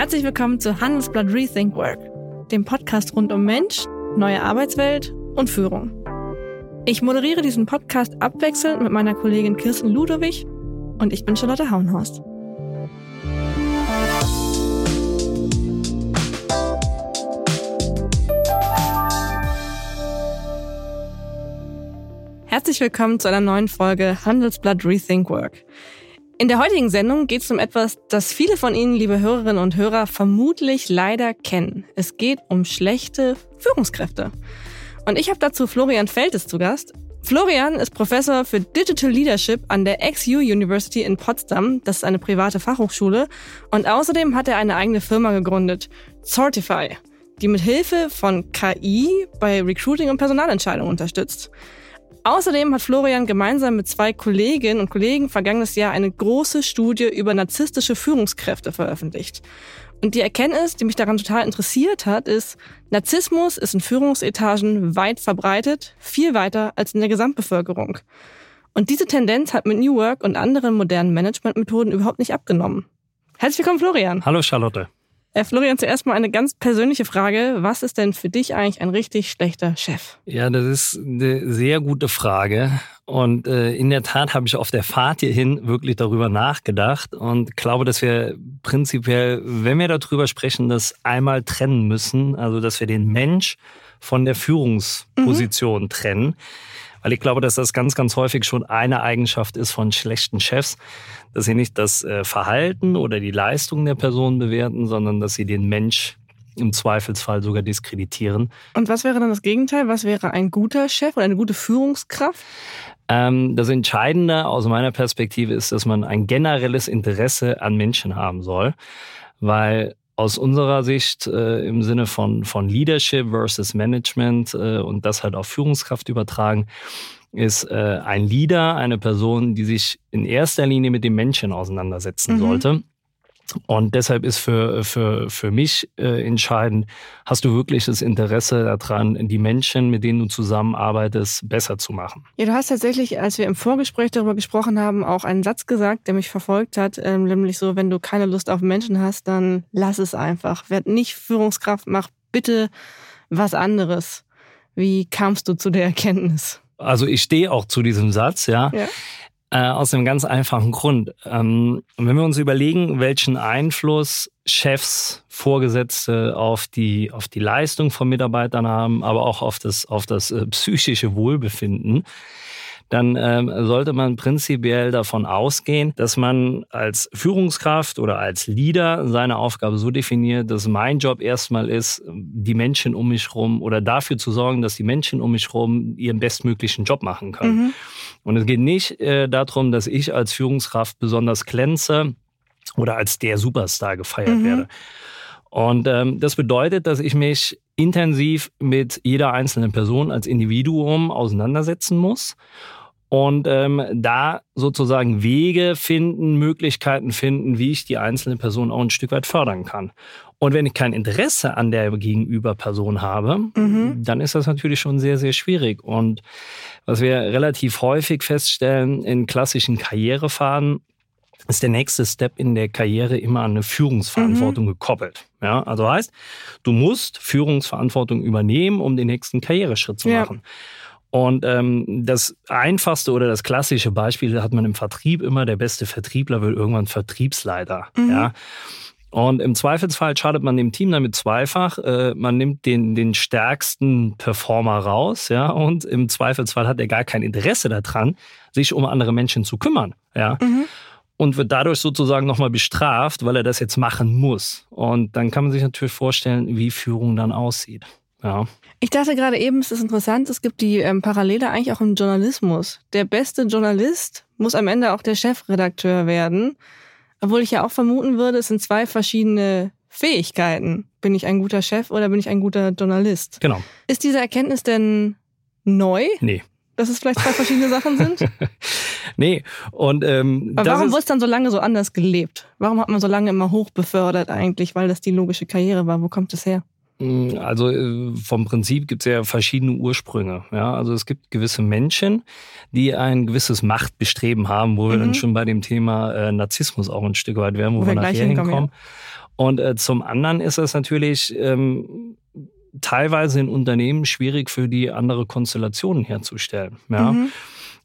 Herzlich willkommen zu Handelsblatt Rethink Work, dem Podcast rund um Mensch, neue Arbeitswelt und Führung. Ich moderiere diesen Podcast abwechselnd mit meiner Kollegin Kirsten Ludowig und ich bin Charlotte Hauenhorst. Herzlich willkommen zu einer neuen Folge Handelsblatt Rethink Work. In der heutigen Sendung geht es um etwas, das viele von Ihnen, liebe Hörerinnen und Hörer, vermutlich leider kennen. Es geht um schlechte Führungskräfte. Und ich habe dazu Florian Feltes zu Gast. Florian ist Professor für Digital Leadership an der XU University in Potsdam. Das ist eine private Fachhochschule. Und außerdem hat er eine eigene Firma gegründet, Sortify, die mit Hilfe von KI bei Recruiting und Personalentscheidungen unterstützt. Außerdem hat Florian gemeinsam mit zwei Kolleginnen und Kollegen vergangenes Jahr eine große Studie über narzisstische Führungskräfte veröffentlicht. Und die Erkenntnis, die mich daran total interessiert hat, ist, Narzissmus ist in Führungsetagen weit verbreitet, viel weiter als in der Gesamtbevölkerung. Und diese Tendenz hat mit New Work und anderen modernen Managementmethoden überhaupt nicht abgenommen. Herzlich willkommen, Florian. Hallo, Charlotte. Äh, Florian, zuerst mal eine ganz persönliche Frage. Was ist denn für dich eigentlich ein richtig schlechter Chef? Ja, das ist eine sehr gute Frage. Und äh, in der Tat habe ich auf der Fahrt hierhin wirklich darüber nachgedacht und glaube, dass wir prinzipiell, wenn wir darüber sprechen, das einmal trennen müssen. Also, dass wir den Mensch von der Führungsposition mhm. trennen. Weil ich glaube, dass das ganz, ganz häufig schon eine Eigenschaft ist von schlechten Chefs, dass sie nicht das äh, Verhalten oder die Leistung der Person bewerten, sondern dass sie den Mensch im Zweifelsfall sogar diskreditieren. Und was wäre dann das Gegenteil? Was wäre ein guter Chef oder eine gute Führungskraft? Ähm, das Entscheidende aus meiner Perspektive ist, dass man ein generelles Interesse an Menschen haben soll, weil aus unserer Sicht äh, im Sinne von, von Leadership versus Management äh, und das halt auf Führungskraft übertragen, ist äh, ein Leader eine Person, die sich in erster Linie mit dem Menschen auseinandersetzen mhm. sollte. Und deshalb ist für, für, für mich äh, entscheidend, hast du wirklich das Interesse daran, die Menschen, mit denen du zusammenarbeitest, besser zu machen? Ja, du hast tatsächlich, als wir im Vorgespräch darüber gesprochen haben, auch einen Satz gesagt, der mich verfolgt hat, ähm, nämlich so, wenn du keine Lust auf Menschen hast, dann lass es einfach. Werd nicht Führungskraft, mach bitte was anderes. Wie kamst du zu der Erkenntnis? Also ich stehe auch zu diesem Satz, ja. ja. Äh, aus einem ganz einfachen Grund. Ähm, wenn wir uns überlegen, welchen Einfluss Chefs, Vorgesetzte auf die, auf die Leistung von Mitarbeitern haben, aber auch auf das, auf das äh, psychische Wohlbefinden, dann ähm, sollte man prinzipiell davon ausgehen, dass man als Führungskraft oder als Leader seine Aufgabe so definiert, dass mein Job erstmal ist, die Menschen um mich herum oder dafür zu sorgen, dass die Menschen um mich herum ihren bestmöglichen Job machen können. Mhm. Und es geht nicht äh, darum, dass ich als Führungskraft besonders glänze oder als der Superstar gefeiert mhm. werde. Und ähm, das bedeutet, dass ich mich intensiv mit jeder einzelnen Person als Individuum auseinandersetzen muss und ähm, da sozusagen Wege finden, Möglichkeiten finden, wie ich die einzelne Person auch ein Stück weit fördern kann. Und wenn ich kein Interesse an der gegenüber Person habe, mhm. dann ist das natürlich schon sehr, sehr schwierig. Und was wir relativ häufig feststellen in klassischen Karrierefaden, ist der nächste Step in der Karriere immer an eine Führungsverantwortung mhm. gekoppelt. Ja, also heißt, du musst Führungsverantwortung übernehmen, um den nächsten Karriereschritt zu machen. Und ähm, das einfachste oder das klassische Beispiel hat man im Vertrieb immer, der beste Vertriebler will irgendwann Vertriebsleiter. Mhm. Ja. Und im Zweifelsfall schadet man dem Team damit zweifach. Äh, man nimmt den, den stärksten Performer raus, ja, und im Zweifelsfall hat er gar kein Interesse daran, sich um andere Menschen zu kümmern, ja. Mhm. Und wird dadurch sozusagen nochmal bestraft, weil er das jetzt machen muss. Und dann kann man sich natürlich vorstellen, wie Führung dann aussieht. Ja. Ich dachte gerade eben, es ist interessant, es gibt die ähm, Parallele eigentlich auch im Journalismus. Der beste Journalist muss am Ende auch der Chefredakteur werden. Obwohl ich ja auch vermuten würde, es sind zwei verschiedene Fähigkeiten. Bin ich ein guter Chef oder bin ich ein guter Journalist? Genau. Ist diese Erkenntnis denn neu? Nee. Dass es vielleicht zwei verschiedene Sachen sind? nee. Und ähm, Aber warum wurde es dann so lange so anders gelebt? Warum hat man so lange immer hoch befördert eigentlich? Weil das die logische Karriere war. Wo kommt es her? Mm, also äh, vom Prinzip gibt es ja verschiedene Ursprünge. Ja? Also es gibt gewisse Menschen, die ein gewisses Machtbestreben haben, wo mhm. wir dann mhm. schon bei dem Thema äh, Narzissmus auch ein Stück weit wären, wo, wo wir, wir nachher hinkommen. Ja. Und äh, zum anderen ist es natürlich ähm, teilweise in Unternehmen schwierig für die andere Konstellationen herzustellen. Ja. Mhm.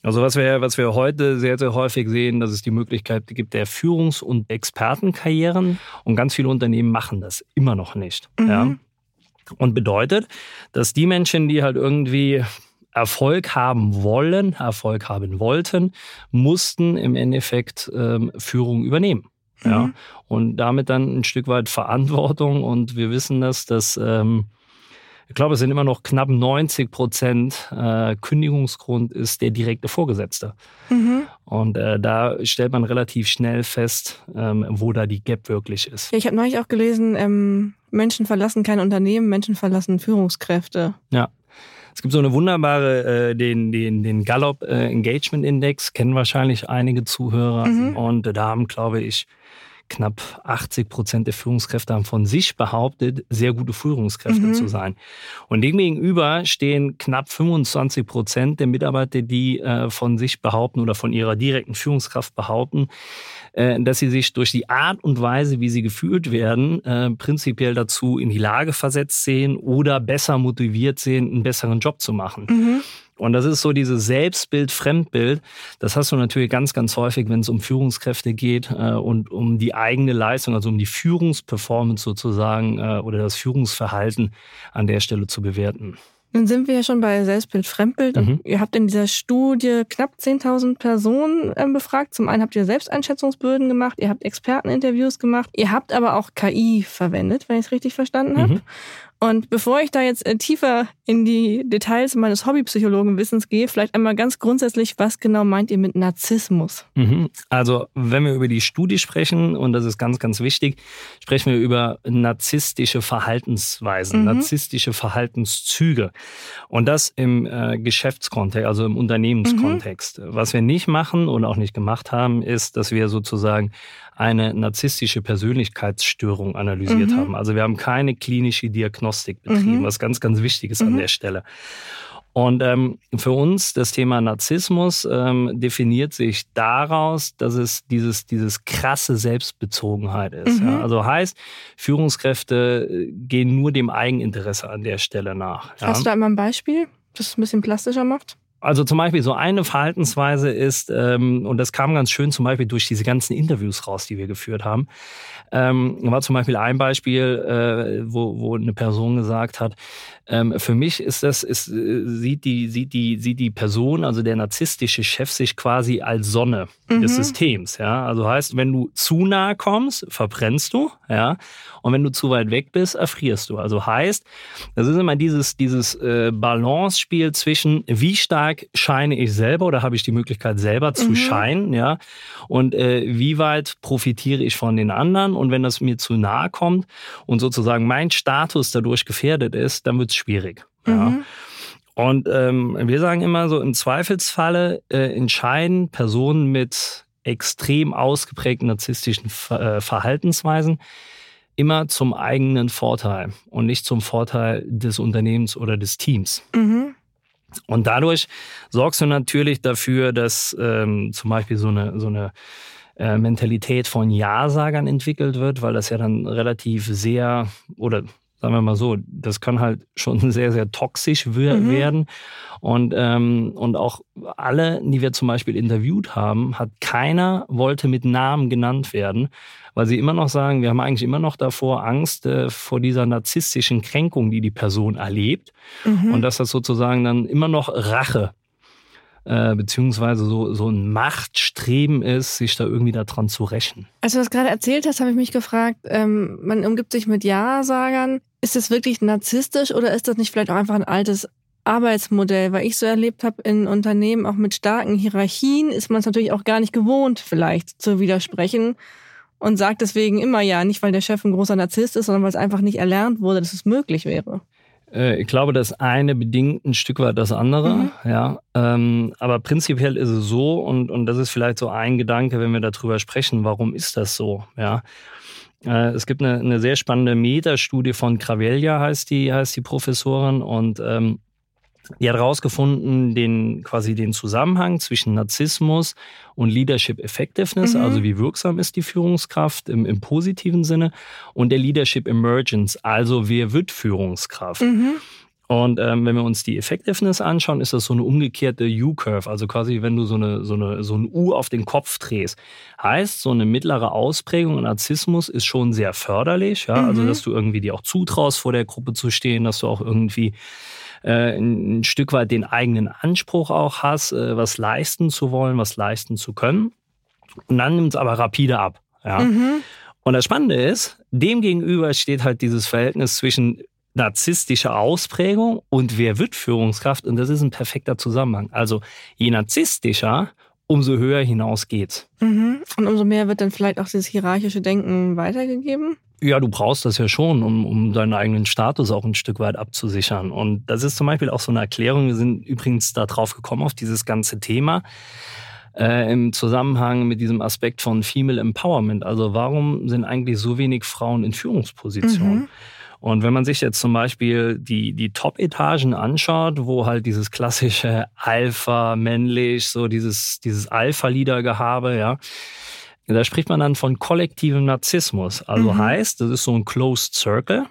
Also was wir, was wir heute sehr, sehr häufig sehen, dass es die Möglichkeit gibt der Führungs- und Expertenkarrieren. Und ganz viele Unternehmen machen das immer noch nicht. Mhm. Ja. Und bedeutet, dass die Menschen, die halt irgendwie Erfolg haben wollen, Erfolg haben wollten, mussten im Endeffekt ähm, Führung übernehmen. Mhm. Ja, und damit dann ein Stück weit Verantwortung. Und wir wissen das, dass ähm, ich glaube, es sind immer noch knapp 90 Prozent äh, Kündigungsgrund ist der direkte Vorgesetzte. Mhm. Und äh, da stellt man relativ schnell fest, ähm, wo da die Gap wirklich ist. Ja, ich habe neulich auch gelesen, ähm, Menschen verlassen kein Unternehmen, Menschen verlassen Führungskräfte. Ja. Es gibt so eine wunderbare, äh, den, den, den Gallup äh, Engagement Index, kennen wahrscheinlich einige Zuhörer. Mhm. Und äh, da haben, glaube ich, knapp 80 Prozent der Führungskräfte haben von sich behauptet, sehr gute Führungskräfte mhm. zu sein. Und demgegenüber stehen knapp 25 Prozent der Mitarbeiter, die äh, von sich behaupten oder von ihrer direkten Führungskraft behaupten, äh, dass sie sich durch die Art und Weise, wie sie geführt werden, äh, prinzipiell dazu in die Lage versetzt sehen oder besser motiviert sehen, einen besseren Job zu machen. Mhm. Und das ist so dieses Selbstbild, Fremdbild. Das hast du natürlich ganz, ganz häufig, wenn es um Führungskräfte geht äh, und um die eigene Leistung, also um die Führungsperformance sozusagen äh, oder das Führungsverhalten an der Stelle zu bewerten. Dann sind wir ja schon bei Selbstbild, Fremdbild. Mhm. Ihr habt in dieser Studie knapp 10.000 Personen äh, befragt. Zum einen habt ihr Selbsteinschätzungsböden gemacht, ihr habt Experteninterviews gemacht, ihr habt aber auch KI verwendet, wenn ich es richtig verstanden habe. Mhm. Und bevor ich da jetzt äh, tiefer in die Details meines Hobbypsychologenwissens gehe, vielleicht einmal ganz grundsätzlich, was genau meint ihr mit Narzissmus? Mhm. Also, wenn wir über die Studie sprechen, und das ist ganz, ganz wichtig, sprechen wir über narzisstische Verhaltensweisen, mhm. narzisstische Verhaltenszüge. Und das im äh, Geschäftskontext, also im Unternehmenskontext. Mhm. Was wir nicht machen und auch nicht gemacht haben, ist, dass wir sozusagen eine narzisstische Persönlichkeitsstörung analysiert mhm. haben. Also wir haben keine klinische Diagnostik betrieben, mhm. was ganz, ganz wichtig ist mhm. an der Stelle. Und ähm, für uns das Thema Narzissmus ähm, definiert sich daraus, dass es dieses, dieses krasse Selbstbezogenheit ist. Mhm. Ja? Also heißt, Führungskräfte äh, gehen nur dem Eigeninteresse an der Stelle nach. Ja? Hast du da immer ein Beispiel, das es ein bisschen plastischer macht? Also zum Beispiel so eine Verhaltensweise ist, ähm, und das kam ganz schön zum Beispiel durch diese ganzen Interviews raus, die wir geführt haben, ähm, war zum Beispiel ein Beispiel, äh, wo, wo eine Person gesagt hat, ähm, für mich ist das, ist, äh, sieht, die, sieht, die, sieht die Person, also der narzisstische Chef, sich quasi als Sonne mhm. des Systems. Ja? Also heißt, wenn du zu nahe kommst, verbrennst du, ja, und wenn du zu weit weg bist, erfrierst du. Also heißt, das ist immer dieses, dieses äh, Balance-Spiel zwischen, wie stark scheine ich selber oder habe ich die Möglichkeit selber zu mhm. scheinen, ja, und äh, wie weit profitiere ich von den anderen und wenn das mir zu nahe kommt und sozusagen mein Status dadurch gefährdet ist, dann wird es schwierig. Ja. Mhm. Und ähm, wir sagen immer so, im Zweifelsfalle äh, entscheiden Personen mit extrem ausgeprägten narzisstischen Ver äh, Verhaltensweisen immer zum eigenen Vorteil und nicht zum Vorteil des Unternehmens oder des Teams. Mhm. Und dadurch sorgst du natürlich dafür, dass ähm, zum Beispiel so eine, so eine äh, Mentalität von Ja-Sagern entwickelt wird, weil das ja dann relativ sehr oder sagen wir mal so, das kann halt schon sehr, sehr toxisch mhm. werden. Und, ähm, und auch alle, die wir zum Beispiel interviewt haben, hat keiner wollte mit Namen genannt werden, weil sie immer noch sagen, wir haben eigentlich immer noch davor Angst äh, vor dieser narzisstischen Kränkung, die die Person erlebt. Mhm. Und dass das sozusagen dann immer noch Rache äh, beziehungsweise so, so ein Machtstreben ist, sich da irgendwie daran zu rächen. Als du das gerade erzählt hast, habe ich mich gefragt, ähm, man umgibt sich mit Ja-Sagern. Ist das wirklich narzisstisch oder ist das nicht vielleicht auch einfach ein altes Arbeitsmodell, weil ich so erlebt habe in Unternehmen auch mit starken Hierarchien, ist man es natürlich auch gar nicht gewohnt, vielleicht zu widersprechen und sagt deswegen immer ja, nicht weil der Chef ein großer Narzisst ist, sondern weil es einfach nicht erlernt wurde, dass es möglich wäre. Äh, ich glaube, das eine bedingt ein Stück weit das andere, mhm. ja. Ähm, aber prinzipiell ist es so, und, und das ist vielleicht so ein Gedanke, wenn wir darüber sprechen, warum ist das so, ja. Äh, es gibt eine, eine sehr spannende Metastudie von Cravelia, heißt die, heißt die Professorin, und ähm, Die hat herausgefunden, den, quasi den Zusammenhang zwischen Narzissmus und Leadership Effectiveness, mhm. also wie wirksam ist die Führungskraft im, im, positiven Sinne, und der Leadership Emergence, also wer wird Führungskraft. Mhm. Und ähm, wenn wir uns die Effectiveness anschauen, ist das so eine umgekehrte U-Curve, also quasi wenn du so eine, so eine so ein U auf den Kopf drehst. Heißt, so eine mittlere Ausprägung an Narzissmus ist schon sehr förderlich, ja, also, mhm. also dass du irgendwie dir auch zutraust, vor der Gruppe zu stehen, dass du auch irgendwie äh, ein Stück weit den eigenen Anspruch auch hast, äh, was leisten zu wollen, was leisten zu können. Und dann nimmt es aber rapide ab. Ja. Mhm. Und das Spannende ist, demgegenüber steht halt dieses Verhältnis zwischen narzisstischer Ausprägung und wer wird Führungskraft? Und das ist ein perfekter Zusammenhang. Also je narzisstischer, umso höher hinaus geht's. Mhm. Und umso mehr wird dann vielleicht auch dieses hierarchische Denken weitergegeben? Ja, du brauchst das ja schon, um, um deinen eigenen Status auch ein Stück weit abzusichern. Und das ist zum Beispiel auch so eine Erklärung. Wir sind übrigens da drauf gekommen, auf dieses ganze Thema. Äh, im Zusammenhang mit diesem Aspekt von Female Empowerment. Also warum sind eigentlich so wenig Frauen in Führungspositionen? Mhm. Und wenn man sich jetzt zum Beispiel die, die Top-Etagen anschaut, wo halt dieses klassische Alpha, männlich, so dieses, dieses Alpha-Lieder-Gehabe, ja, da spricht man dann von kollektivem Narzissmus. Also mhm. heißt, das ist so ein Closed Circle,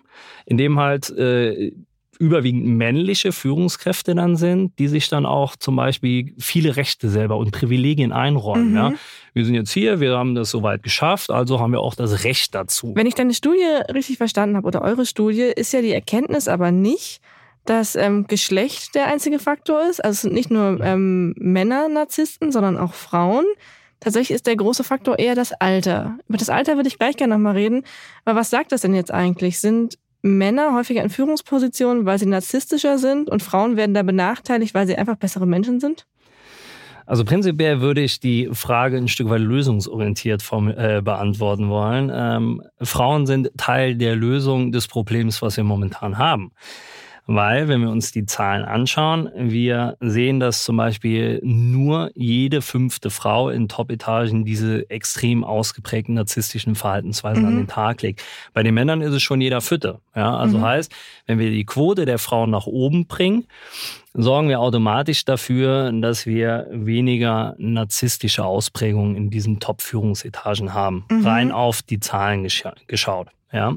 in dem halt äh, überwiegend männliche Führungskräfte dann sind, die sich dann auch zum Beispiel viele Rechte selber und Privilegien einräumen. Mhm. Ja. Wir sind jetzt hier, wir haben das soweit geschafft, also haben wir auch das Recht dazu. Wenn ich deine Studie richtig verstanden habe oder eure Studie, ist ja die Erkenntnis aber nicht, dass ähm, Geschlecht der einzige Faktor ist. Also es sind nicht nur ähm, Männer Narzissten, sondern auch Frauen. Tatsächlich ist der große Faktor eher das Alter. Über das Alter würde ich gleich gerne nochmal reden. Aber was sagt das denn jetzt eigentlich? Sind Männer häufiger in Führungspositionen, weil sie narzisstischer sind und Frauen werden da benachteiligt, weil sie einfach bessere Menschen sind? Also prinzipiell würde ich die Frage ein Stück weit lösungsorientiert vom, äh, beantworten wollen. Ähm, Frauen sind Teil der Lösung des Problems, was wir momentan haben. Weil, wenn wir uns die Zahlen anschauen, wir sehen, dass zum Beispiel nur jede fünfte Frau in Top-Etagen diese extrem ausgeprägten narzisstischen Verhaltensweisen mhm. an den Tag legt. Bei den Männern ist es schon jeder Vierte. Ja, also mhm. heißt, wenn wir die Quote der Frauen nach oben bringen, sorgen wir automatisch dafür, dass wir weniger narzisstische Ausprägungen in diesen Top-Führungsetagen haben. Mhm. Rein auf die Zahlen gescha geschaut. Ja.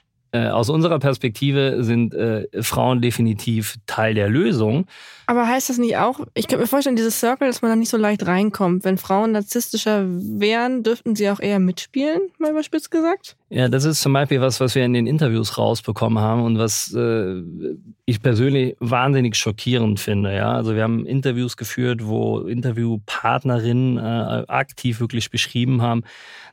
äh, aus unserer Perspektive sind äh, Frauen definitiv Teil der Lösung. Aber heißt das nicht auch, ich könnte mir vorstellen, dieses Circle, dass man da nicht so leicht reinkommt. Wenn Frauen narzisstischer wären, dürften sie auch eher mitspielen, mal überspitzt gesagt? Ja, das ist zum Beispiel was, was wir in den Interviews rausbekommen haben und was äh, ich persönlich wahnsinnig schockierend finde. Ja, also wir haben Interviews geführt, wo Interviewpartnerinnen äh, aktiv wirklich beschrieben haben,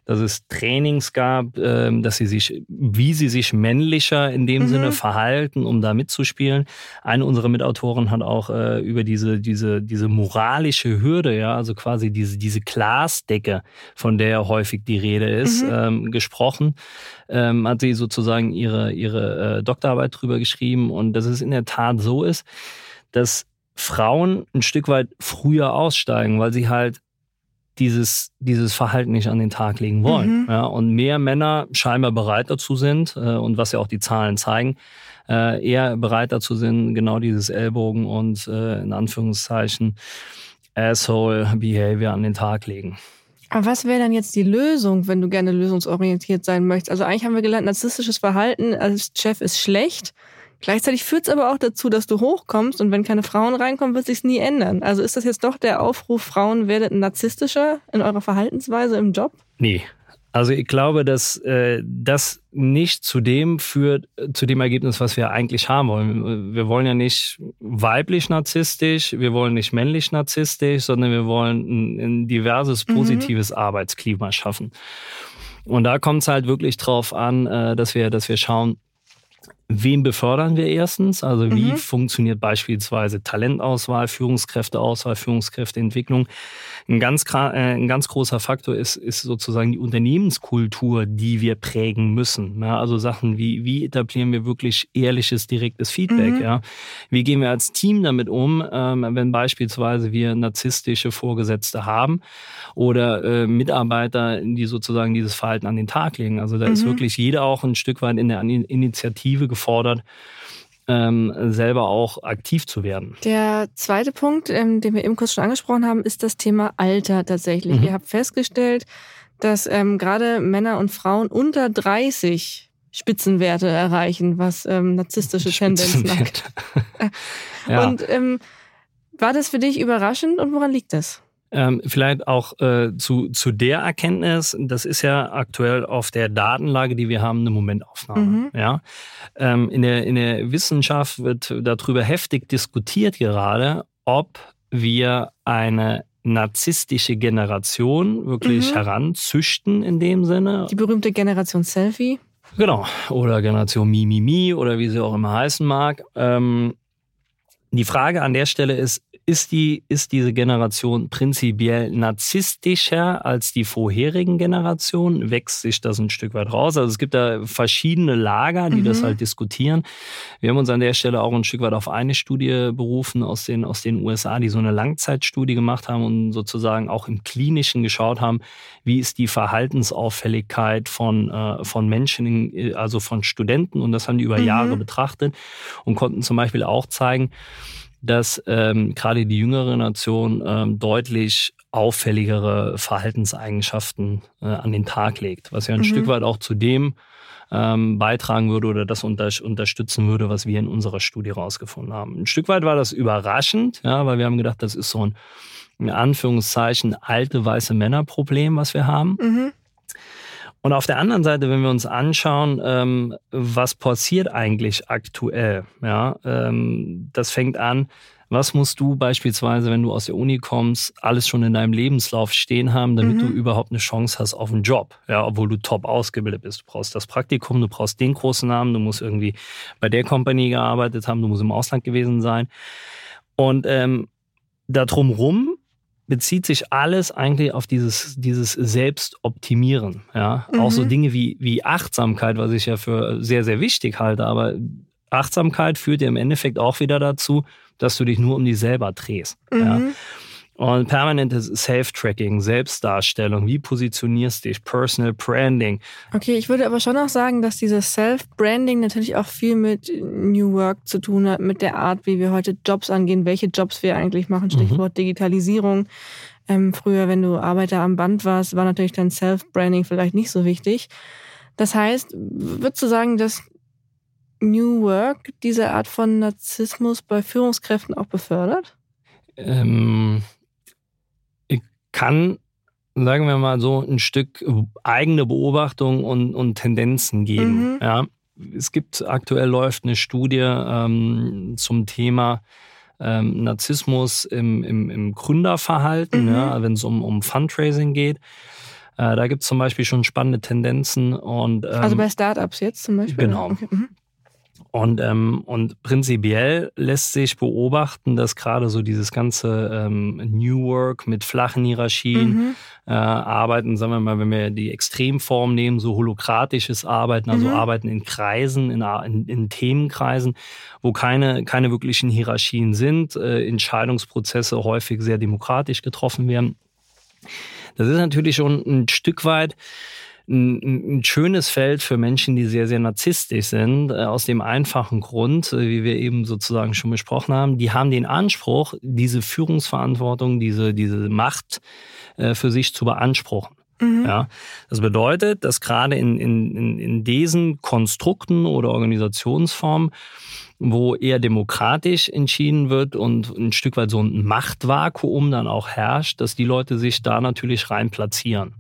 dass es Trainings gab, äh, dass sie sich, wie sie sich männlicher in dem mhm. Sinne verhalten, um da mitzuspielen. Eine unserer Mitautoren hat auch äh, über diese, diese, diese moralische Hürde, ja, also quasi diese, diese Glasdecke, von der häufig die Rede ist, mhm. ähm, gesprochen. Ähm, hat sie sozusagen ihre, ihre äh, Doktorarbeit drüber geschrieben und dass es in der Tat so ist, dass Frauen ein Stück weit früher aussteigen, weil sie halt dieses, dieses Verhalten nicht an den Tag legen wollen. Mhm. Ja, und mehr Männer scheinbar bereit dazu sind, äh, und was ja auch die Zahlen zeigen, äh, eher bereit dazu sind, genau dieses Ellbogen und äh, in Anführungszeichen Asshole Behavior an den Tag legen. Aber was wäre dann jetzt die Lösung, wenn du gerne lösungsorientiert sein möchtest? Also eigentlich haben wir gelernt, narzisstisches Verhalten als Chef ist schlecht. Gleichzeitig führt es aber auch dazu, dass du hochkommst und wenn keine Frauen reinkommen, wird sich nie ändern. Also ist das jetzt doch der Aufruf, Frauen werdet narzisstischer in eurer Verhaltensweise im Job? Nee, Also ich glaube, dass äh, das nicht zu dem führt, zu dem Ergebnis, was wir eigentlich haben wollen. Wir wollen ja nicht weiblich narzisstisch, wir wollen nicht männlich narzisstisch, sondern wir wollen ein, ein diverses, mhm. positives mhm. Arbeitsklima schaffen. Und da kommt es halt wirklich drauf an, äh, dass wir, dass wir schauen, Wen befördern wir erstens? Also wie mhm. funktioniert beispielsweise Talentauswahl, Führungskräfteauswahl, Führungskräfteentwicklung? Ein ganz, äh, ein ganz großer Faktor ist, ist sozusagen die Unternehmenskultur, die wir prägen müssen. Ja, also Sachen wie, wie etablieren wir wirklich ehrliches, direktes Feedback? Mhm. Ja? Wie gehen wir als Team damit um, ähm, wenn beispielsweise wir narzisstische Vorgesetzte haben oder äh, Mitarbeiter, die sozusagen dieses Verhalten an den Tag legen? Also da mhm. ist wirklich jeder auch ein Stück weit in der Initiative gefordert, ähm, selber auch aktiv zu werden. Der zweite Punkt, ähm, den wir eben kurz schon angesprochen haben, ist das Thema Alter tatsächlich. Mhm. Ihr habt festgestellt, dass ähm, gerade Männer und Frauen unter 30 Spitzenwerte erreichen, was ähm, narzisstische Tendenzen angeht. ja. Und ähm, war das für dich überraschend und woran liegt das? Ähm, vielleicht auch äh, zu, zu der Erkenntnis, das ist ja aktuell auf der Datenlage, die wir haben, eine Momentaufnahme. Mhm. Ja? Ähm, in, der, in der Wissenschaft wird darüber heftig diskutiert gerade, ob wir eine narzisstische Generation wirklich mhm. heranzüchten in dem Sinne. Die berühmte Generation Selfie. Genau. Oder Generation Mimimi oder wie sie auch immer heißen mag. Ähm, die Frage an der Stelle ist, ist, die, ist diese Generation prinzipiell narzisstischer als die vorherigen Generationen? Wächst sich das ein Stück weit raus? Also es gibt da verschiedene Lager, die mhm. das halt diskutieren. Wir haben uns an der Stelle auch ein Stück weit auf eine Studie berufen aus den, aus den USA, die so eine Langzeitstudie gemacht haben und sozusagen auch im Klinischen geschaut haben, wie ist die Verhaltensauffälligkeit von, äh, von Menschen, also von Studenten. Und das haben die über mhm. Jahre betrachtet und konnten zum Beispiel auch zeigen, dass ähm, gerade die jüngere Nation ähm, deutlich auffälligere Verhaltenseigenschaften äh, an den Tag legt, was ja ein mhm. Stück weit auch zu dem ähm, beitragen würde oder das unter, unterstützen würde, was wir in unserer Studie rausgefunden haben. Ein Stück weit war das überraschend, ja, weil wir haben gedacht, das ist so ein in Anführungszeichen alte weiße Männer-Problem, was wir haben. Mhm. Und auf der anderen Seite, wenn wir uns anschauen, ähm, was passiert eigentlich aktuell, ja, ähm, das fängt an, was musst du beispielsweise, wenn du aus der Uni kommst, alles schon in deinem Lebenslauf stehen haben, damit mhm. du überhaupt eine Chance hast auf einen Job, ja, obwohl du top ausgebildet bist. Du brauchst das Praktikum, du brauchst den großen Namen, du musst irgendwie bei der Company gearbeitet haben, du musst im Ausland gewesen sein. Und ähm, da drumrum bezieht sich alles eigentlich auf dieses, dieses Selbstoptimieren. Ja? Mhm. Auch so mhm. Dinge wie, wie Achtsamkeit, was ich ja für sehr, sehr wichtig halte. Aber Achtsamkeit führt ja im Endeffekt auch wieder dazu, dass du dich nur um dich selber drehst. Mhm. Ja? Und permanentes Self-Tracking, Selbstdarstellung, wie positionierst du dich, Personal Branding. Okay, ich würde aber schon auch sagen, dass dieses Self-Branding natürlich auch viel mit New Work zu tun hat, mit der Art, wie wir heute Jobs angehen, welche Jobs wir eigentlich machen, Stichwort mhm. Digitalisierung. Ähm, früher, wenn du Arbeiter am Band warst, war natürlich dein Self-Branding vielleicht nicht so wichtig. Das heißt, würdest du sagen, dass New Work diese Art von Narzissmus bei Führungskräften auch befördert? Ähm, kann, sagen wir mal so, ein Stück eigene Beobachtung und, und Tendenzen geben. Mhm. Ja. Es gibt aktuell läuft eine Studie ähm, zum Thema ähm, Narzissmus im, im, im Gründerverhalten, mhm. ja, wenn es um, um Fundraising geht. Äh, da gibt es zum Beispiel schon spannende Tendenzen. Und, ähm, also bei Startups jetzt zum Beispiel? Genau. Okay. Mhm. Und, ähm, und prinzipiell lässt sich beobachten, dass gerade so dieses ganze ähm, New Work mit flachen Hierarchien, mhm. äh, Arbeiten, sagen wir mal, wenn wir die Extremform nehmen, so holokratisches Arbeiten, also mhm. Arbeiten in Kreisen, in, in, in, Themenkreisen, wo keine, keine wirklichen Hierarchien sind, äh, Entscheidungsprozesse häufig sehr demokratisch getroffen werden. Das ist natürlich schon ein Stück weit ein, ein schönes Feld für Menschen, die sehr, sehr narzisstisch sind, äh, aus dem einfachen Grund, äh, wie wir eben sozusagen schon besprochen haben, die haben den Anspruch, diese Führungsverantwortung, diese, diese Macht äh, für sich zu beanspruchen. Mhm. Ja, das bedeutet, dass gerade in, in, in diesen Konstrukten oder Organisationsformen, wo eher demokratisch entschieden wird und ein Stück weit so ein Machtvakuum dann auch herrscht, dass die Leute sich da natürlich rein platzieren.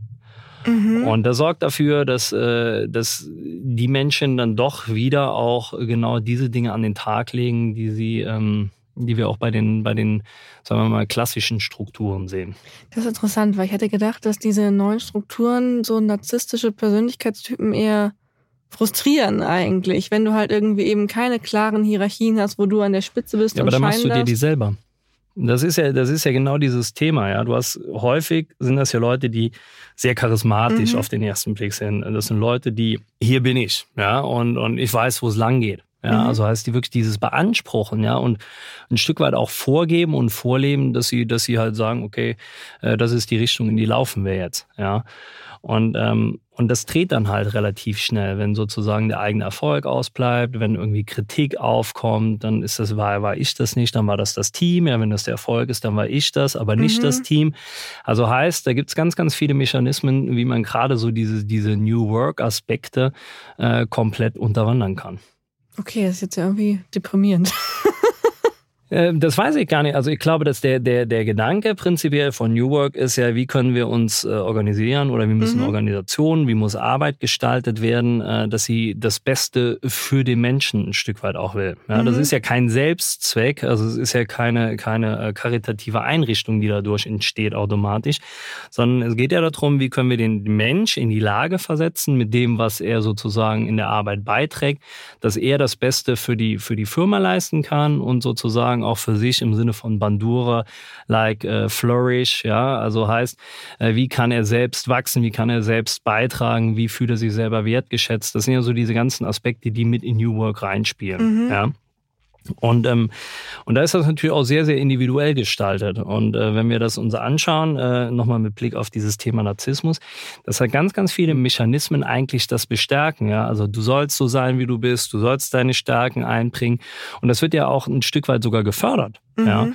Mhm. Und das sorgt dafür, dass, äh, dass die Menschen dann doch wieder auch genau diese Dinge an den Tag legen, die sie, ähm, die wir auch bei den, bei den, sagen wir mal, klassischen Strukturen sehen. Das ist interessant, weil ich hätte gedacht, dass diese neuen Strukturen so narzisstische Persönlichkeitstypen eher frustrieren eigentlich, wenn du halt irgendwie eben keine klaren Hierarchien hast, wo du an der Spitze bist. Ja, aber dann machst du dir die selber. Das ist ja, das ist ja genau dieses Thema, ja. Du hast häufig sind das ja Leute, die sehr charismatisch mhm. auf den ersten Blick sind. Das sind Leute, die hier bin ich, ja, und, und ich weiß, wo es lang geht. Ja, mhm. also heißt die wirklich dieses Beanspruchen, ja, und ein Stück weit auch vorgeben und vorleben, dass sie, dass sie halt sagen, okay, äh, das ist die Richtung, in die laufen wir jetzt, ja. Und, ähm, und das dreht dann halt relativ schnell, wenn sozusagen der eigene Erfolg ausbleibt, wenn irgendwie Kritik aufkommt, dann ist das, war, war ich das nicht, dann war das das Team. Ja, wenn das der Erfolg ist, dann war ich das, aber nicht mhm. das Team. Also heißt, da gibt's ganz, ganz viele Mechanismen, wie man gerade so diese, diese New Work-Aspekte äh, komplett unterwandern kann. Okay, das ist jetzt irgendwie deprimierend. Ähm, das weiß ich gar nicht. Also ich glaube, dass der, der, der Gedanke prinzipiell von New Work ist ja, wie können wir uns äh, organisieren oder wie müssen mhm. Organisationen, wie muss Arbeit gestaltet werden, äh, dass sie das Beste für den Menschen ein Stück weit auch will. Ja, mhm. Das ist ja kein Selbstzweck, also es ist ja keine, keine äh, karitative Einrichtung, die dadurch entsteht automatisch, sondern es geht ja darum, wie können wir den Mensch in die Lage versetzen mit dem, was er sozusagen in der Arbeit beiträgt, dass er das Beste für die, für die Firma leisten kann und sozusagen sozusagen auch für sich im Sinne von Bandura, like äh, Flourish, ja, also heißt, äh, wie kann er selbst wachsen, wie kann er selbst beitragen, wie fühlt er sich selber wertgeschätzt. Das sind ja so diese ganzen Aspekte, die mit in New Work reinspielen, mhm. ja. Und, ähm, und da ist das natürlich auch sehr, sehr individuell gestaltet. Und äh, wenn wir das uns anschauen, äh, nochmal mit Blick auf dieses Thema Narzissmus, das hat ganz, ganz viele Mechanismen eigentlich das bestärken. Ja? Also du sollst so sein, wie du bist, du sollst deine Stärken einbringen. Und das wird ja auch ein Stück weit sogar gefördert. Mhm. Ja?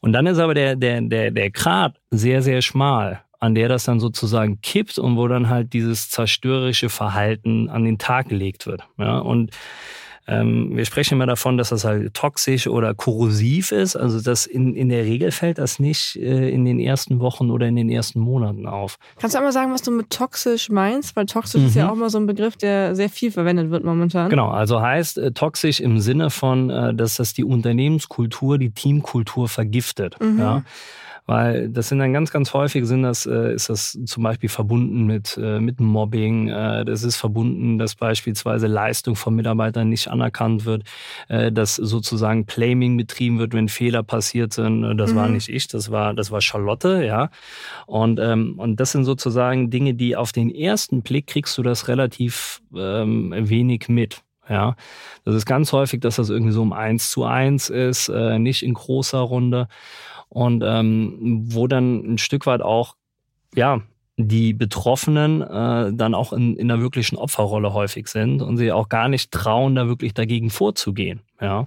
Und dann ist aber der, der, der, der Grad sehr, sehr schmal an der das dann sozusagen kippt und wo dann halt dieses zerstörerische Verhalten an den Tag gelegt wird. Ja? Und ähm, wir sprechen immer davon, dass das halt toxisch oder korrosiv ist. Also das in, in der Regel fällt das nicht äh, in den ersten Wochen oder in den ersten Monaten auf. Kannst du einmal sagen, was du mit toxisch meinst? Weil toxisch mhm. ist ja mhm. auch mal so ein Begriff, der sehr viel verwendet wird momentan. Genau, also heißt äh, toxisch im Sinne von, äh, dass das die Unternehmenskultur, die Teamkultur vergiftet. Mhm. Ja? Weil das sind dann ganz, ganz häufig sind das, äh, ist das zum Beispiel verbunden mit, äh, mit Mobbing, äh, das ist verbunden, dass beispielsweise Leistung von Mitarbeitern nicht anerkannt wird, äh, dass sozusagen Blaming betrieben wird, wenn Fehler passiert sind. Das mhm. war nicht ich, das war, das war Charlotte, ja. Und, ähm, und das sind sozusagen Dinge, die auf den ersten Blick kriegst du das relativ ähm, wenig mit. Ja, das ist ganz häufig, dass das irgendwie so um eins zu eins ist, äh, nicht in großer Runde und ähm, wo dann ein Stück weit auch, ja, die Betroffenen äh, dann auch in, in einer wirklichen Opferrolle häufig sind und sie auch gar nicht trauen, da wirklich dagegen vorzugehen. Ja.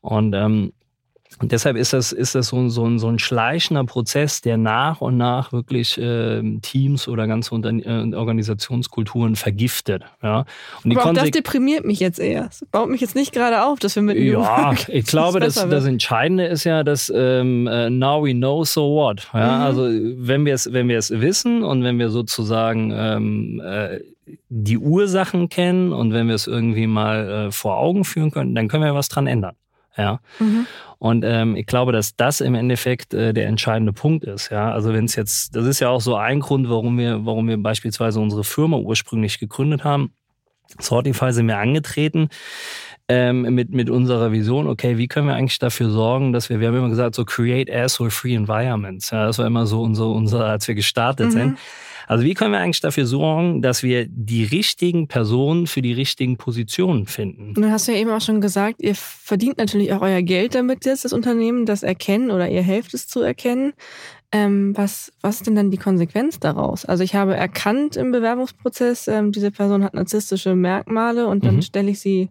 Und ähm, und deshalb ist das, ist das so, so, ein, so ein schleichender Prozess, der nach und nach wirklich äh, Teams oder ganze Unter äh, Organisationskulturen vergiftet. Ja. Und Aber auch das deprimiert mich jetzt eher. Das baut mich jetzt nicht gerade auf, dass wir mit Ja, ich glaube, das, das Entscheidende ist ja, dass ähm, uh, now we know, so what. Ja, mhm. Also wenn wir es wenn wir es wissen und wenn wir sozusagen ähm, äh, die Ursachen kennen und wenn wir es irgendwie mal äh, vor Augen führen können, dann können wir was dran ändern. Ja. Mhm. Und ähm, ich glaube, dass das im Endeffekt äh, der entscheidende Punkt ist. Ja, also wenn es jetzt, das ist ja auch so ein Grund, warum wir, warum wir beispielsweise unsere Firma ursprünglich gegründet haben. Sortify sind wir angetreten ähm, mit, mit unserer Vision, okay, wie können wir eigentlich dafür sorgen, dass wir, wir haben immer gesagt, so create asshole-free environments. Ja, das war immer so unser, unser als wir gestartet mhm. sind. Also wie können wir eigentlich dafür sorgen, dass wir die richtigen Personen für die richtigen Positionen finden? Du hast ja eben auch schon gesagt, ihr verdient natürlich auch euer Geld damit jetzt, das Unternehmen das erkennen oder ihr helft es zu erkennen. Ähm, was, was ist denn dann die Konsequenz daraus? Also ich habe erkannt im Bewerbungsprozess, ähm, diese Person hat narzisstische Merkmale und dann mhm. stelle ich sie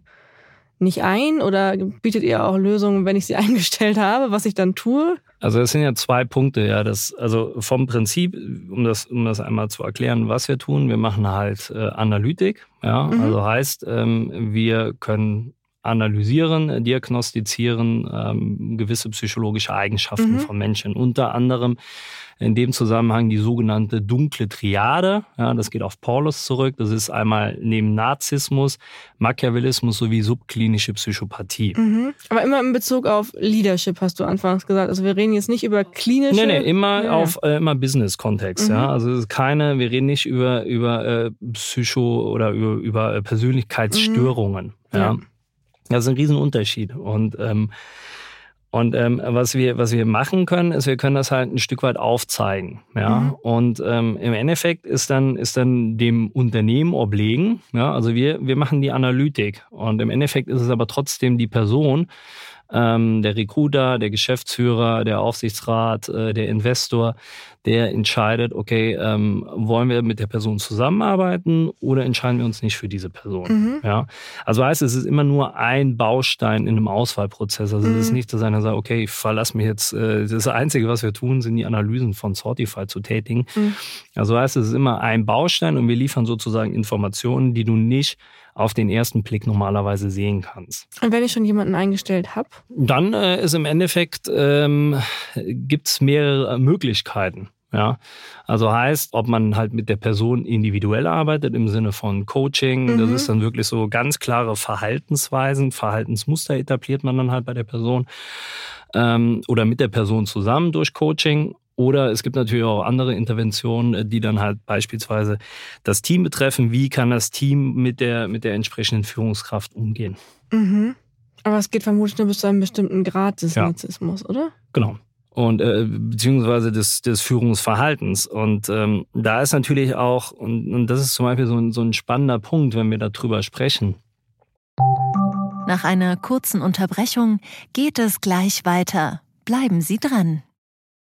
nicht ein oder bietet ihr auch Lösungen, wenn ich sie eingestellt habe, was ich dann tue? Also es sind ja zwei Punkte, ja. Das, also vom Prinzip, um das, um das einmal zu erklären, was wir tun, wir machen halt äh, Analytik, ja. Mhm. Also heißt, ähm, wir können analysieren, diagnostizieren ähm, gewisse psychologische Eigenschaften mhm. von Menschen. Unter anderem in dem Zusammenhang die sogenannte dunkle Triade. Ja, das geht auf Paulus zurück. Das ist einmal neben Narzissmus, Machiavellismus sowie subklinische Psychopathie. Mhm. Aber immer in Bezug auf Leadership, hast du anfangs gesagt. Also wir reden jetzt nicht über klinische. Nee, nee, immer ja. auf äh, immer Business-Kontext. Mhm. Ja, also es ist keine, wir reden nicht über, über äh, Psycho- oder über, über äh, Persönlichkeitsstörungen. Mhm. Ja. Das ist ein Riesenunterschied. Und ähm, und ähm, was wir was wir machen können, ist, wir können das halt ein Stück weit aufzeigen, ja. Mhm. Und ähm, im Endeffekt ist dann ist dann dem Unternehmen obliegen, ja. Also wir wir machen die Analytik und im Endeffekt ist es aber trotzdem die Person, ähm, der Recruiter, der Geschäftsführer, der Aufsichtsrat, äh, der Investor, der entscheidet, okay, ähm, wollen wir mit der Person zusammenarbeiten oder entscheiden wir uns nicht für diese Person? Mhm. Ja, also heißt es ist immer nur ein Baustein in einem Auswahlprozess. Also mhm. es ist mhm. nicht, dass einer sagt, okay, ich verlasse mich jetzt. Äh, das Einzige, was wir tun, sind die Analysen von Sortify zu tätigen. Mhm. Also heißt es ist immer ein Baustein und wir liefern sozusagen Informationen, die du nicht auf den ersten Blick normalerweise sehen kannst. Und wenn ich schon jemanden eingestellt habe? Dann äh, ist im Endeffekt, ähm, gibt es mehrere Möglichkeiten. Ja, also heißt, ob man halt mit der Person individuell arbeitet im Sinne von Coaching, mhm. das ist dann wirklich so ganz klare Verhaltensweisen, Verhaltensmuster etabliert man dann halt bei der Person ähm, oder mit der Person zusammen durch Coaching oder es gibt natürlich auch andere Interventionen, äh, die dann halt beispielsweise das Team betreffen. Wie kann das Team mit der, mit der entsprechenden Führungskraft umgehen? Mhm. Aber es geht vermutlich nur bis zu einem bestimmten Grad des ja. Narzissmus, oder? Genau. Und äh, beziehungsweise des, des Führungsverhaltens. Und ähm, da ist natürlich auch, und, und das ist zum Beispiel so ein, so ein spannender Punkt, wenn wir darüber sprechen. Nach einer kurzen Unterbrechung geht es gleich weiter. Bleiben Sie dran.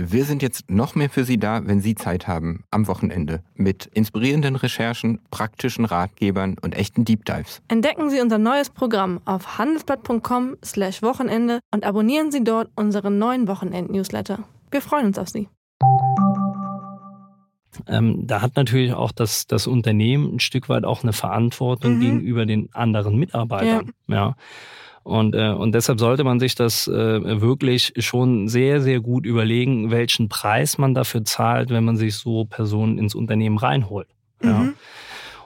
Wir sind jetzt noch mehr für Sie da, wenn Sie Zeit haben, am Wochenende, mit inspirierenden Recherchen, praktischen Ratgebern und echten Deep Dives. Entdecken Sie unser neues Programm auf handelsblatt.com/slash Wochenende und abonnieren Sie dort unseren neuen Wochenend-Newsletter. Wir freuen uns auf Sie. Ähm, da hat natürlich auch das, das Unternehmen ein Stück weit auch eine Verantwortung mhm. gegenüber den anderen Mitarbeitern. Ja. ja. Und, äh, und deshalb sollte man sich das äh, wirklich schon sehr, sehr gut überlegen, welchen Preis man dafür zahlt, wenn man sich so Personen ins Unternehmen reinholt. Ja. Mhm.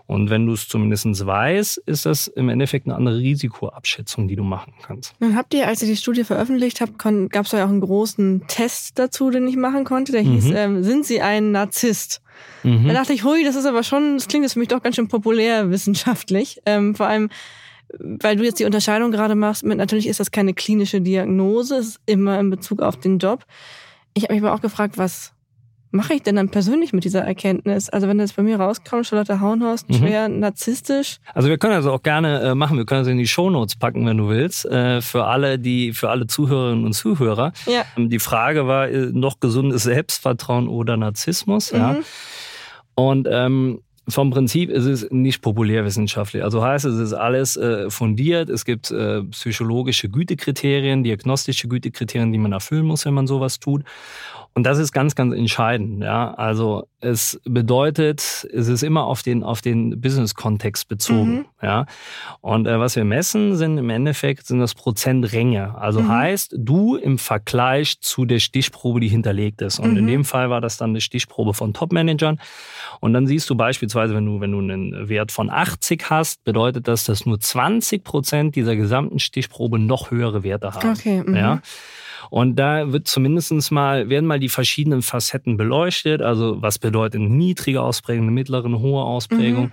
Und wenn du es zumindest weißt, ist das im Endeffekt eine andere Risikoabschätzung, die du machen kannst. Dann habt ihr, als ihr die Studie veröffentlicht habt, gab es ja auch einen großen Test dazu, den ich machen konnte. Der hieß, mhm. ähm, sind Sie ein Narzisst? Mhm. Da dachte ich, hui, das ist aber schon, das klingt jetzt für mich doch ganz schön populär wissenschaftlich. Ähm, vor allem, weil du jetzt die Unterscheidung gerade machst, mit natürlich ist das keine klinische Diagnose, es ist immer in Bezug auf den Job. Ich habe mich aber auch gefragt, was mache ich denn dann persönlich mit dieser Erkenntnis? Also wenn das bei mir rauskommt, Charlotte Hauenhorst, mhm. schwer narzisstisch. Also wir können also auch gerne äh, machen, wir können das in die Shownotes packen, wenn du willst, äh, für alle, die, für alle Zuhörerinnen und Zuhörer. Ja. Ähm, die Frage war, äh, noch gesundes Selbstvertrauen oder Narzissmus, mhm. ja. Und ähm, vom Prinzip ist es nicht populärwissenschaftlich. Also heißt es, ist alles äh, fundiert. Es gibt äh, psychologische Gütekriterien, diagnostische Gütekriterien, die man erfüllen muss, wenn man sowas tut. Und das ist ganz, ganz entscheidend. Ja, also es bedeutet, es ist immer auf den auf den Business-Kontext bezogen. Mhm. Ja, und äh, was wir messen, sind im Endeffekt sind das Prozentränge. Also mhm. heißt, du im Vergleich zu der Stichprobe, die hinterlegt ist. Und mhm. in dem Fall war das dann eine Stichprobe von Top-Managern. Und dann siehst du beispielsweise, wenn du wenn du einen Wert von 80 hast, bedeutet das, dass nur 20 Prozent dieser gesamten Stichprobe noch höhere Werte haben. Okay. Ja. Und da wird zumindestens mal, werden mal die verschiedenen Facetten beleuchtet. Also was bedeutet niedrige Ausprägung, eine mittlere, eine hohe Ausprägung. Mhm.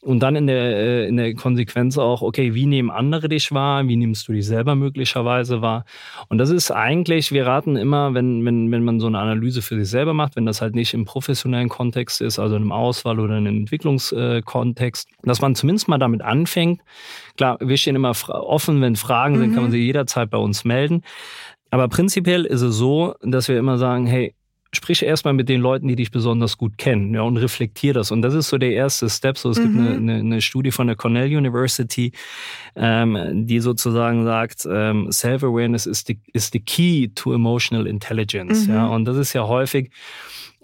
Und dann in der, äh, in der Konsequenz auch, okay, wie nehmen andere dich wahr? Wie nimmst du dich selber möglicherweise wahr? Und das ist eigentlich, wir raten immer, wenn, wenn, wenn man so eine Analyse für sich selber macht, wenn das halt nicht im professionellen Kontext ist, also in einem Auswahl- oder in einem Entwicklungskontext, dass man zumindest mal damit anfängt. Klar, wir stehen immer offen, wenn Fragen sind, kann man mhm. sie jederzeit bei uns melden. Aber prinzipiell ist es so, dass wir immer sagen, hey, sprich erstmal mit den Leuten, die dich besonders gut kennen, ja, und reflektier das. Und das ist so der erste Step. So, es mhm. gibt eine, eine, eine, Studie von der Cornell University, ähm, die sozusagen sagt, ähm, Self-Awareness is the, is the key to emotional intelligence. Mhm. Ja, und das ist ja häufig,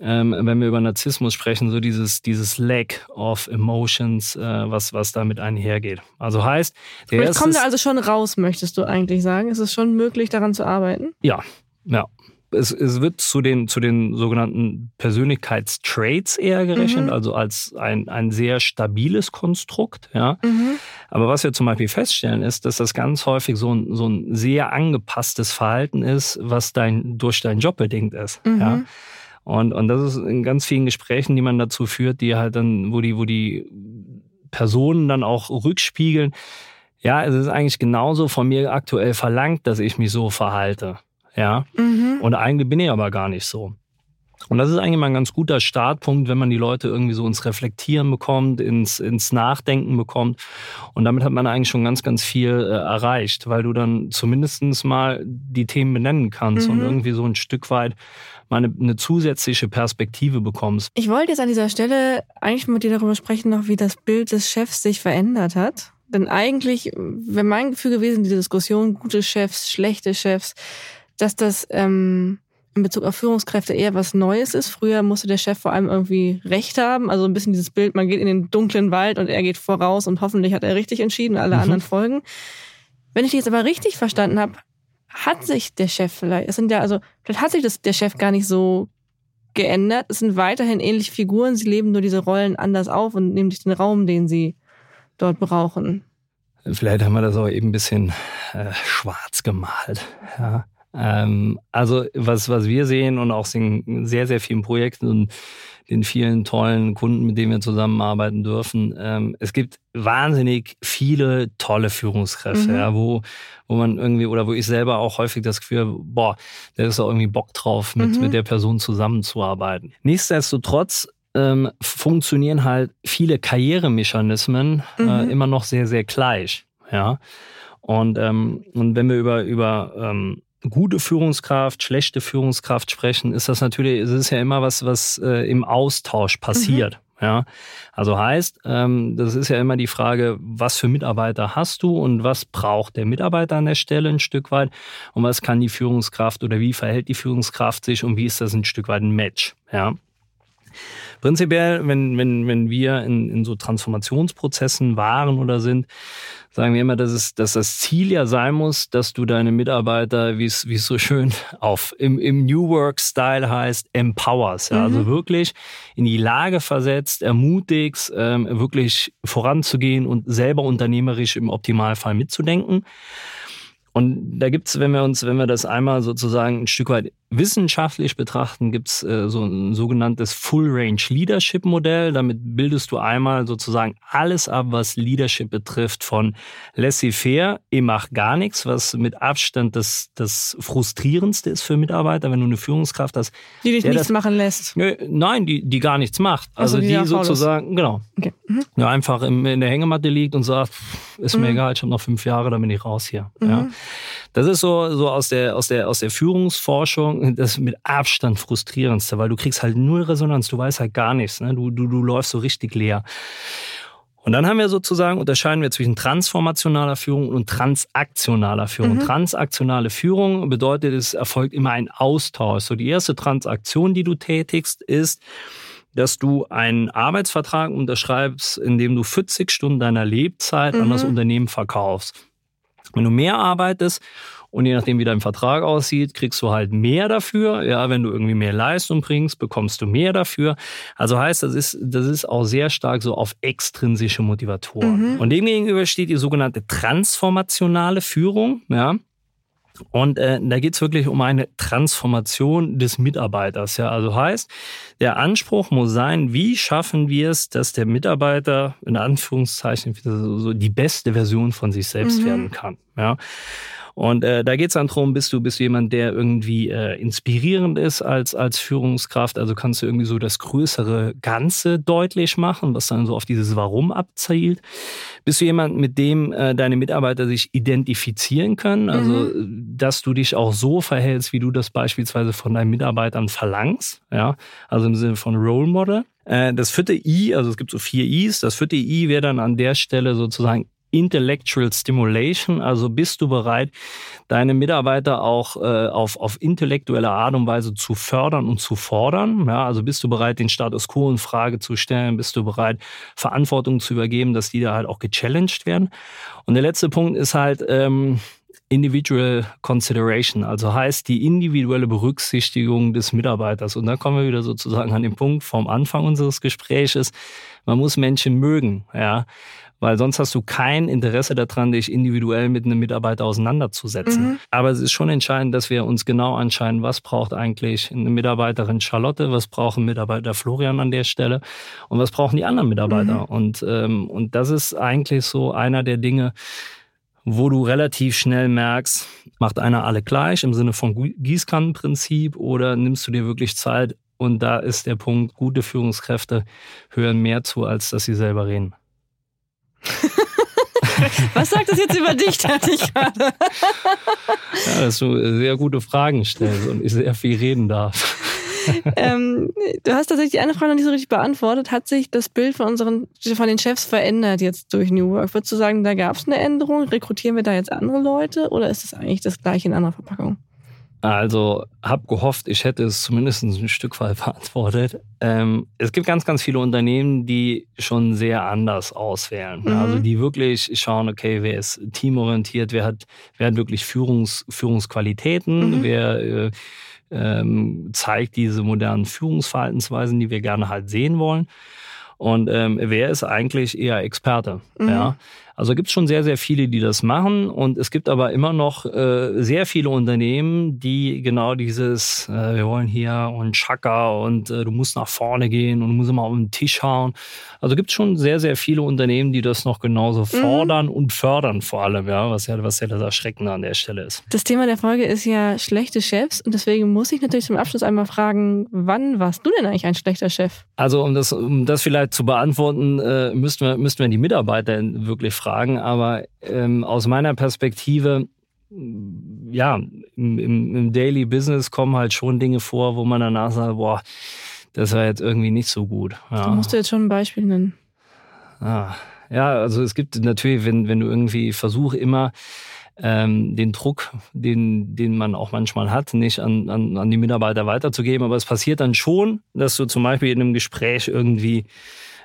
ähm, wenn wir über Narzissmus sprechen, so dieses, dieses Lack of Emotions, äh, was, was damit einhergeht. Also heißt, der Jetzt kommt er also schon raus, möchtest du eigentlich sagen? Ist es schon möglich, daran zu arbeiten? Ja, ja es, es wird zu den, zu den sogenannten Persönlichkeitstraits eher gerechnet, mhm. also als ein, ein sehr stabiles Konstrukt. Ja. Mhm. Aber was wir zum Beispiel feststellen, ist, dass das ganz häufig so ein, so ein sehr angepasstes Verhalten ist, was dein, durch deinen Job bedingt ist. Mhm. Ja. Und, und das ist in ganz vielen Gesprächen, die man dazu führt, die halt dann, wo die, wo die Personen dann auch rückspiegeln, ja, es ist eigentlich genauso von mir aktuell verlangt, dass ich mich so verhalte. Ja. Mhm. Und eigentlich bin ich aber gar nicht so. Und das ist eigentlich mal ein ganz guter Startpunkt, wenn man die Leute irgendwie so ins Reflektieren bekommt, ins, ins Nachdenken bekommt. Und damit hat man eigentlich schon ganz, ganz viel äh, erreicht, weil du dann zumindest mal die Themen benennen kannst mhm. und irgendwie so ein Stück weit mal eine, eine, zusätzliche Perspektive bekommst. Ich wollte jetzt an dieser Stelle eigentlich mit dir darüber sprechen, noch wie das Bild des Chefs sich verändert hat. Denn eigentlich wäre mein Gefühl gewesen, diese Diskussion, gute Chefs, schlechte Chefs, dass das ähm, in Bezug auf Führungskräfte eher was Neues ist. Früher musste der Chef vor allem irgendwie Recht haben. Also ein bisschen dieses Bild, man geht in den dunklen Wald und er geht voraus und hoffentlich hat er richtig entschieden, alle mhm. anderen folgen. Wenn ich dich jetzt aber richtig verstanden habe, hat sich der Chef vielleicht, es sind ja, also, vielleicht hat sich das, der Chef gar nicht so geändert. Es sind weiterhin ähnliche Figuren, sie leben nur diese Rollen anders auf und nehmen sich den Raum, den sie dort brauchen. Vielleicht haben wir das auch eben ein bisschen äh, schwarz gemalt. Ja. Ähm, also was, was wir sehen und auch in sehr, sehr vielen Projekten und den vielen tollen Kunden, mit denen wir zusammenarbeiten dürfen, ähm, es gibt wahnsinnig viele tolle Führungskräfte, mhm. ja, wo, wo man irgendwie oder wo ich selber auch häufig das Gefühl habe, boah, da ist auch irgendwie Bock drauf, mit, mhm. mit der Person zusammenzuarbeiten. Nichtsdestotrotz ähm, funktionieren halt viele Karrieremechanismen äh, mhm. äh, immer noch sehr, sehr gleich. Ja. Und, ähm, und wenn wir über, über ähm, gute Führungskraft, schlechte Führungskraft sprechen, ist das natürlich, es ist ja immer was, was äh, im Austausch passiert. Mhm. Ja, also heißt, ähm, das ist ja immer die Frage, was für Mitarbeiter hast du und was braucht der Mitarbeiter an der Stelle ein Stück weit und was kann die Führungskraft oder wie verhält die Führungskraft sich und wie ist das ein Stück weit ein Match. Ja. Prinzipiell, wenn, wenn, wenn wir in, in so Transformationsprozessen waren oder sind, sagen wir immer, dass, es, dass das Ziel ja sein muss, dass du deine Mitarbeiter, wie es, es so schön auf im, im New Work-Style heißt, empowerst. Ja? Also mhm. Also wirklich in die Lage versetzt, ermutigst, ähm, wirklich voranzugehen und selber unternehmerisch im Optimalfall mitzudenken. Und da gibt's, wenn wir uns, wenn wir das einmal sozusagen ein Stück weit wissenschaftlich betrachten, gibt's äh, so ein sogenanntes Full Range Leadership Modell. Damit bildest du einmal sozusagen alles ab, was Leadership betrifft, von laissez-faire, ich mach gar nichts, was mit Abstand das, das frustrierendste ist für Mitarbeiter, wenn du eine Führungskraft hast. Die dich nichts das, machen lässt. Nein, die, die gar nichts macht. Also, also die, die sozusagen, genau. Okay. Mhm. Ja, einfach in, in der Hängematte liegt und sagt, ist mir mhm. egal, ich habe noch fünf Jahre, dann bin ich raus hier. Mhm. Ja. Das ist so, so aus, der, aus, der, aus der Führungsforschung das mit Abstand frustrierendste, weil du kriegst halt null Resonanz, du weißt halt gar nichts. Ne? Du, du, du läufst so richtig leer. Und dann haben wir sozusagen, unterscheiden wir zwischen transformationaler Führung und transaktionaler Führung. Mhm. Transaktionale Führung bedeutet, es erfolgt immer ein Austausch. So die erste Transaktion, die du tätigst, ist, dass du einen Arbeitsvertrag unterschreibst, in dem du 40 Stunden deiner Lebzeit mhm. an das mhm. Unternehmen verkaufst. Wenn du mehr arbeitest und je nachdem, wie dein Vertrag aussieht, kriegst du halt mehr dafür. Ja, wenn du irgendwie mehr Leistung bringst, bekommst du mehr dafür. Also heißt, das ist, das ist auch sehr stark so auf extrinsische Motivatoren. Mhm. Und demgegenüber steht die sogenannte transformationale Führung. Ja, und äh, da geht's wirklich um eine Transformation des Mitarbeiters. Ja, also heißt, der Anspruch muss sein, wie schaffen wir es, dass der Mitarbeiter in Anführungszeichen so die beste Version von sich selbst mhm. werden kann. Ja. Und äh, da geht es dann darum, bist du, bist du jemand, der irgendwie äh, inspirierend ist als, als Führungskraft? Also kannst du irgendwie so das größere Ganze deutlich machen, was dann so auf dieses Warum abzielt? Bist du jemand, mit dem äh, deine Mitarbeiter sich identifizieren können? Also, mhm. dass du dich auch so verhältst, wie du das beispielsweise von deinen Mitarbeitern verlangst. Ja, also im Sinne von Role Model. Äh, das vierte I, also es gibt so vier Is. Das vierte I wäre dann an der Stelle sozusagen Intellectual Stimulation, also bist du bereit, deine Mitarbeiter auch äh, auf, auf intellektuelle Art und Weise zu fördern und zu fordern. Ja, also bist du bereit, den Status quo in Frage zu stellen? Bist du bereit, Verantwortung zu übergeben, dass die da halt auch gechallenged werden? Und der letzte Punkt ist halt, ähm, Individual Consideration, also heißt die individuelle Berücksichtigung des Mitarbeiters. Und da kommen wir wieder sozusagen an den Punkt vom Anfang unseres Gespräches. Man muss Menschen mögen, ja weil sonst hast du kein Interesse daran, dich individuell mit einem Mitarbeiter auseinanderzusetzen. Mhm. Aber es ist schon entscheidend, dass wir uns genau anschauen, was braucht eigentlich eine Mitarbeiterin Charlotte, was braucht ein Mitarbeiter Florian an der Stelle und was brauchen die anderen Mitarbeiter. Mhm. Und, ähm, und das ist eigentlich so einer der Dinge, wo du relativ schnell merkst, macht einer alle gleich im Sinne von Gießkannenprinzip oder nimmst du dir wirklich Zeit und da ist der Punkt, gute Führungskräfte hören mehr zu, als dass sie selber reden. Was sagt das jetzt über dich, dachte ich gerade? ja, dass du sehr gute Fragen stellst und ich sehr viel reden darf. ähm, du hast tatsächlich die eine Frage noch nicht so richtig beantwortet. Hat sich das Bild von unseren, von den Chefs verändert jetzt durch New Work? Würdest du sagen, da gab es eine Änderung? Rekrutieren wir da jetzt andere Leute oder ist es eigentlich das gleiche in anderer Verpackung? Also habe gehofft, ich hätte es zumindest ein Stück weit beantwortet. Ähm, es gibt ganz, ganz viele Unternehmen, die schon sehr anders auswählen. Mhm. Also die wirklich schauen, okay, wer ist teamorientiert, wer hat, wer hat wirklich Führungs, Führungsqualitäten, mhm. wer äh, ähm, zeigt diese modernen Führungsverhaltensweisen, die wir gerne halt sehen wollen. Und ähm, wer ist eigentlich eher Experte? Mhm. Ja. Also gibt es schon sehr, sehr viele, die das machen. Und es gibt aber immer noch äh, sehr viele Unternehmen, die genau dieses, äh, wir wollen hier und Chaka und äh, du musst nach vorne gehen und du musst immer auf den Tisch hauen. Also gibt es schon sehr, sehr viele Unternehmen, die das noch genauso mhm. fordern mhm. und fördern vor allem, ja, was ja, was ja das Erschreckende an der Stelle ist. Das Thema der Folge ist ja schlechte Chefs und deswegen muss ich natürlich zum Abschluss einmal fragen, wann warst du denn eigentlich ein schlechter Chef? Also um das, um das vielleicht zu beantworten, äh, müssten, wir, müssten wir die Mitarbeiter wirklich fragen aber ähm, aus meiner Perspektive, ja, im, im, Daily Business kommen halt schon Dinge vor, wo man danach sagt, boah, das war jetzt irgendwie nicht so gut. Ja. Da musst du jetzt schon ein Beispiel nennen. Ah, ja, also es gibt natürlich, wenn, wenn du irgendwie versuchst, immer ähm, den Druck, den, den man auch manchmal hat, nicht an, an, an die Mitarbeiter weiterzugeben. Aber es passiert dann schon, dass du zum Beispiel in einem Gespräch irgendwie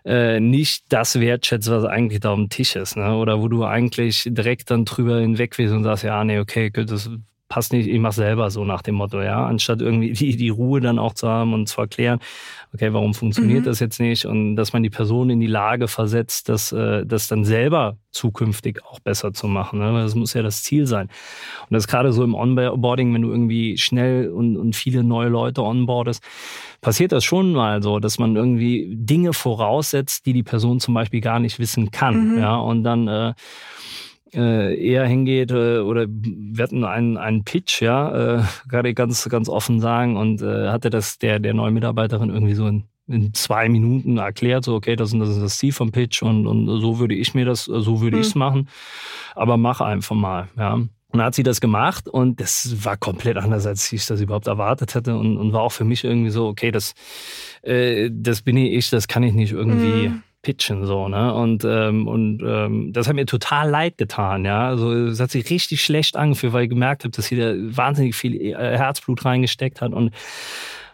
äh, nicht das wertschätzt, was eigentlich da am Tisch ist. Ne? Oder wo du eigentlich direkt dann drüber hinweg willst und sagst, ja, nee, okay, das passt nicht, ich mach selber so nach dem Motto, ja, anstatt irgendwie die, die Ruhe dann auch zu haben und zu erklären, okay, warum funktioniert mhm. das jetzt nicht und dass man die Person in die Lage versetzt, das, äh, das dann selber zukünftig auch besser zu machen. Ne? Das muss ja das Ziel sein. Und das ist gerade so im Onboarding, wenn du irgendwie schnell und, und viele neue Leute onboardest, passiert das schon mal so, dass man irgendwie Dinge voraussetzt, die die Person zum Beispiel gar nicht wissen kann. Mhm. Ja, und dann äh, äh, eher hingeht äh, oder wir hatten einen, einen Pitch, ja, äh, kann ich ganz, ganz offen sagen und äh, hatte das der, der neuen Mitarbeiterin irgendwie so in, in zwei Minuten erklärt, so okay, das ist, das ist das Ziel vom Pitch und, und so würde ich mir das, so würde mhm. ich es machen, aber mach einfach mal, ja. Und dann hat sie das gemacht und das war komplett anders, als ich das überhaupt erwartet hätte und, und war auch für mich irgendwie so, okay, das, äh, das bin ich, das kann ich nicht irgendwie mhm pitchen so ne und ähm, und ähm, das hat mir total leid getan ja also es hat sich richtig schlecht angefühlt weil ich gemerkt habe dass sie da wahnsinnig viel äh, Herzblut reingesteckt hat und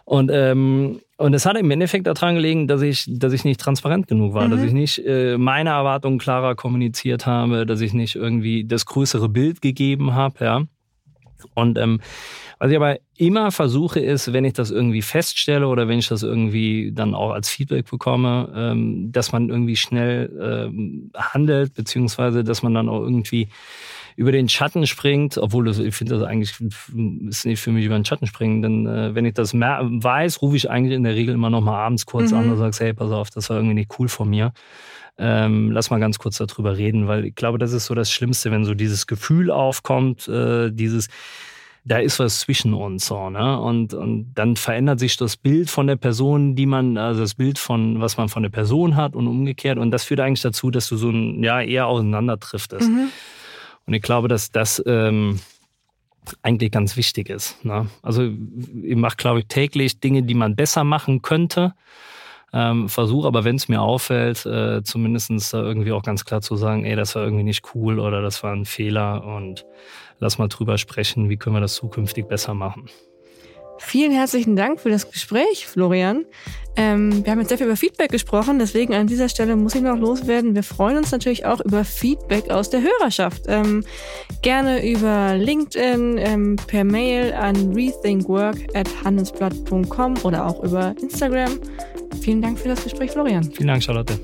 und ähm, und es hat im Endeffekt daran gelegen, dass ich, dass ich nicht transparent genug war, mhm. dass ich nicht äh, meine Erwartungen klarer kommuniziert habe, dass ich nicht irgendwie das größere Bild gegeben habe, ja. Und ähm, was ich aber immer versuche, ist, wenn ich das irgendwie feststelle oder wenn ich das irgendwie dann auch als Feedback bekomme, ähm, dass man irgendwie schnell ähm, handelt, beziehungsweise dass man dann auch irgendwie über den Schatten springt, obwohl das, ich finde das eigentlich ist nicht für mich über den Schatten springen, denn äh, wenn ich das weiß, rufe ich eigentlich in der Regel immer noch mal abends kurz mhm. an und sage, hey, pass auf, das war irgendwie nicht cool von mir. ähm, lass mal ganz kurz darüber reden, weil ich glaube, das ist so das Schlimmste, wenn so dieses Gefühl aufkommt, äh, dieses, da ist was zwischen uns so, ne? Und, und dann verändert sich das Bild von der Person, die man, also das Bild von, was man von der Person hat und umgekehrt. Und das führt eigentlich dazu, dass du so ein, ja, eher auseinandertriftest. Mhm. Und ich glaube, dass das ähm, eigentlich ganz wichtig ist. Ne? Also ich mache, glaube ich, täglich Dinge, die man besser machen könnte. Ähm, Versuche aber, wenn es mir auffällt, äh, zumindest irgendwie auch ganz klar zu sagen, ey, das war irgendwie nicht cool oder das war ein Fehler und lass mal drüber sprechen, wie können wir das zukünftig besser machen. Vielen herzlichen Dank für das Gespräch, Florian. Ähm, wir haben jetzt sehr viel über Feedback gesprochen, deswegen an dieser Stelle muss ich noch loswerden. Wir freuen uns natürlich auch über Feedback aus der Hörerschaft. Ähm, gerne über LinkedIn, ähm, per Mail an rethinkwork.handelsblatt.com oder auch über Instagram. Vielen Dank für das Gespräch, Florian. Vielen Dank, Charlotte.